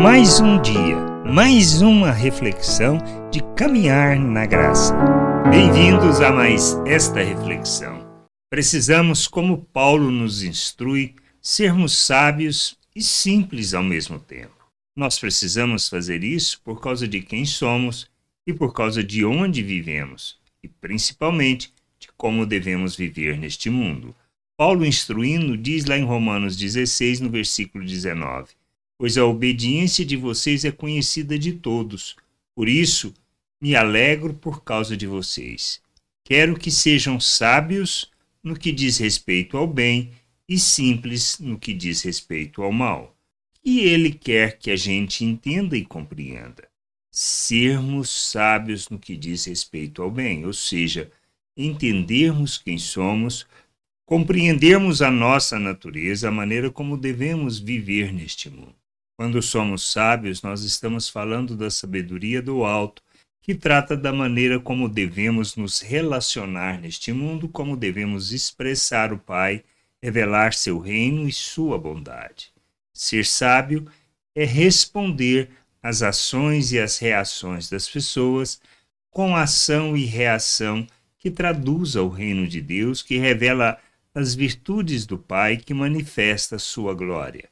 Mais um dia, mais uma reflexão de caminhar na graça. Bem-vindos a mais esta reflexão. Precisamos, como Paulo nos instrui, sermos sábios e simples ao mesmo tempo. Nós precisamos fazer isso por causa de quem somos e por causa de onde vivemos, e principalmente de como devemos viver neste mundo. Paulo, instruindo, diz lá em Romanos 16, no versículo 19: Pois a obediência de vocês é conhecida de todos. Por isso, me alegro por causa de vocês. Quero que sejam sábios no que diz respeito ao bem e simples no que diz respeito ao mal. E ele quer que a gente entenda e compreenda. Sermos sábios no que diz respeito ao bem, ou seja, entendermos quem somos, compreendermos a nossa natureza, a maneira como devemos viver neste mundo. Quando somos sábios, nós estamos falando da sabedoria do alto, que trata da maneira como devemos nos relacionar neste mundo, como devemos expressar o Pai, revelar seu reino e sua bondade. Ser sábio é responder às ações e às reações das pessoas com ação e reação que traduza o reino de Deus, que revela as virtudes do Pai que manifesta sua glória.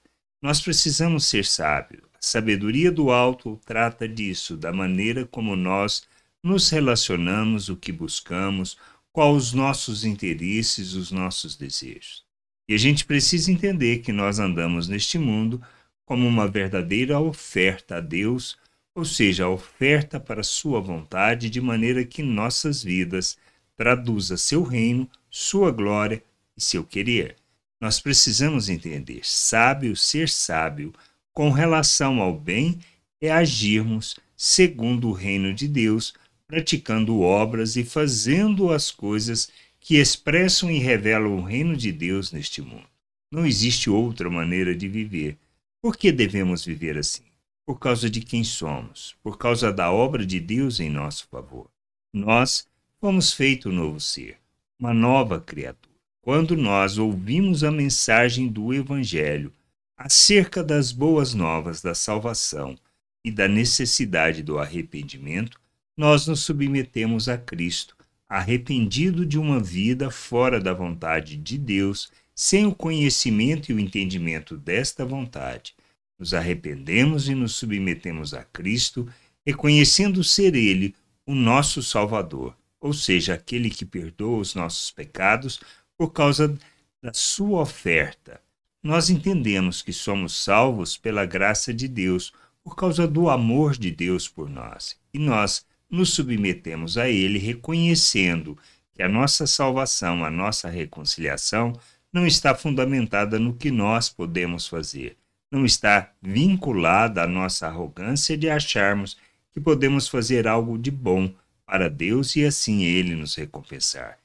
Nós precisamos ser sábios. A sabedoria do alto trata disso, da maneira como nós nos relacionamos, o que buscamos, quais os nossos interesses, os nossos desejos. E a gente precisa entender que nós andamos neste mundo como uma verdadeira oferta a Deus, ou seja, a oferta para Sua vontade, de maneira que nossas vidas traduza seu reino, sua glória e seu querer. Nós precisamos entender: sábio, ser sábio com relação ao bem é agirmos segundo o reino de Deus, praticando obras e fazendo as coisas que expressam e revelam o reino de Deus neste mundo. Não existe outra maneira de viver. Por que devemos viver assim? Por causa de quem somos, por causa da obra de Deus em nosso favor. Nós fomos feito um novo ser, uma nova criatura. Quando nós ouvimos a mensagem do Evangelho acerca das boas novas da salvação e da necessidade do arrependimento, nós nos submetemos a Cristo, arrependido de uma vida fora da vontade de Deus, sem o conhecimento e o entendimento desta vontade. Nos arrependemos e nos submetemos a Cristo, reconhecendo ser Ele o nosso Salvador, ou seja, aquele que perdoa os nossos pecados por causa da sua oferta. Nós entendemos que somos salvos pela graça de Deus, por causa do amor de Deus por nós. E nós nos submetemos a Ele, reconhecendo que a nossa salvação, a nossa reconciliação, não está fundamentada no que nós podemos fazer, não está vinculada à nossa arrogância de acharmos que podemos fazer algo de bom para Deus e assim Ele nos recompensar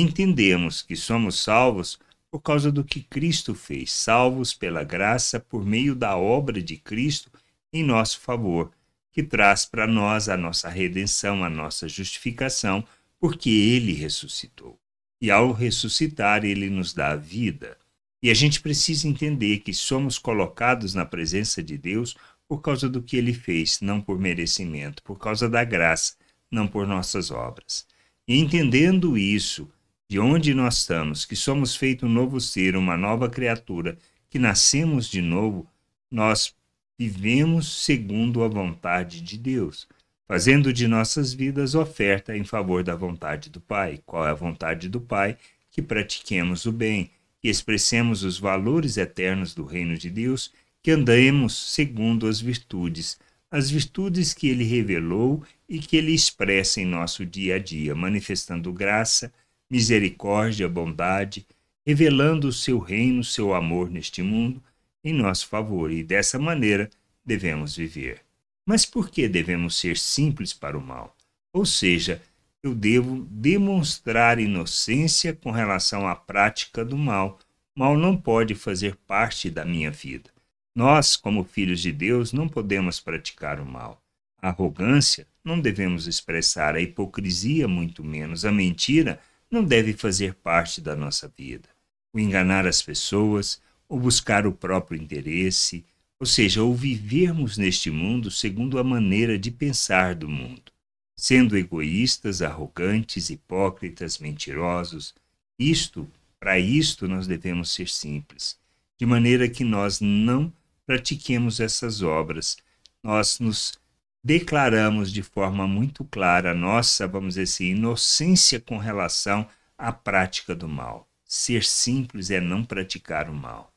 entendemos que somos salvos por causa do que Cristo fez, salvos pela graça por meio da obra de Cristo em nosso favor, que traz para nós a nossa redenção, a nossa justificação, porque ele ressuscitou. E ao ressuscitar, ele nos dá a vida. E a gente precisa entender que somos colocados na presença de Deus por causa do que ele fez, não por merecimento, por causa da graça, não por nossas obras. E entendendo isso, de onde nós estamos, que somos feito um novo ser, uma nova criatura, que nascemos de novo, nós vivemos segundo a vontade de Deus, fazendo de nossas vidas oferta em favor da vontade do Pai. Qual é a vontade do Pai? Que pratiquemos o bem, que expressemos os valores eternos do reino de Deus, que andemos segundo as virtudes, as virtudes que ele revelou e que ele expressa em nosso dia a dia, manifestando graça, misericórdia, bondade, revelando o seu reino, seu amor neste mundo em nosso favor, e dessa maneira devemos viver. Mas por que devemos ser simples para o mal? Ou seja, eu devo demonstrar inocência com relação à prática do mal. Mal não pode fazer parte da minha vida. Nós, como filhos de Deus, não podemos praticar o mal. A arrogância não devemos expressar, a hipocrisia, muito menos, a mentira não deve fazer parte da nossa vida. O enganar as pessoas, ou buscar o próprio interesse, ou seja, o vivermos neste mundo segundo a maneira de pensar do mundo, sendo egoístas, arrogantes, hipócritas, mentirosos. Isto, para isto, nós devemos ser simples, de maneira que nós não pratiquemos essas obras, nós nos declaramos de forma muito clara a nossa, vamos dizer assim, inocência com relação à prática do mal. Ser simples é não praticar o mal.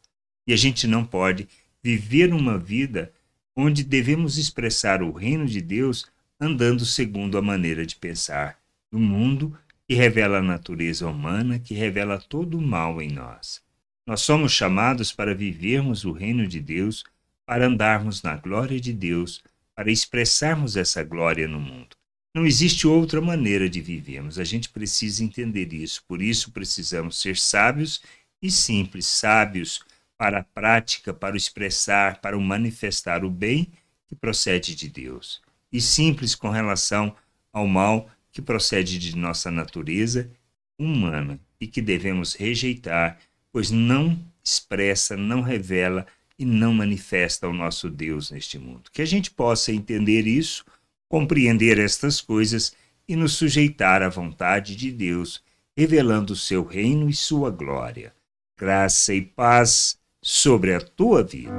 E a gente não pode viver uma vida onde devemos expressar o reino de Deus andando segundo a maneira de pensar do mundo que revela a natureza humana, que revela todo o mal em nós. Nós somos chamados para vivermos o reino de Deus, para andarmos na glória de Deus, para expressarmos essa glória no mundo. Não existe outra maneira de vivermos, a gente precisa entender isso. Por isso precisamos ser sábios e simples, sábios para a prática, para o expressar, para o manifestar o bem que procede de Deus, e simples com relação ao mal que procede de nossa natureza humana e que devemos rejeitar pois não expressa, não revela e não manifesta o nosso Deus neste mundo. Que a gente possa entender isso, compreender estas coisas e nos sujeitar à vontade de Deus, revelando o seu reino e sua glória. Graça e paz sobre a tua vida.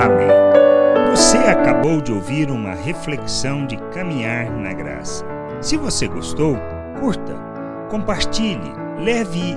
Amém. Você acabou de ouvir uma reflexão de caminhar na graça. Se você gostou, curta, compartilhe, leve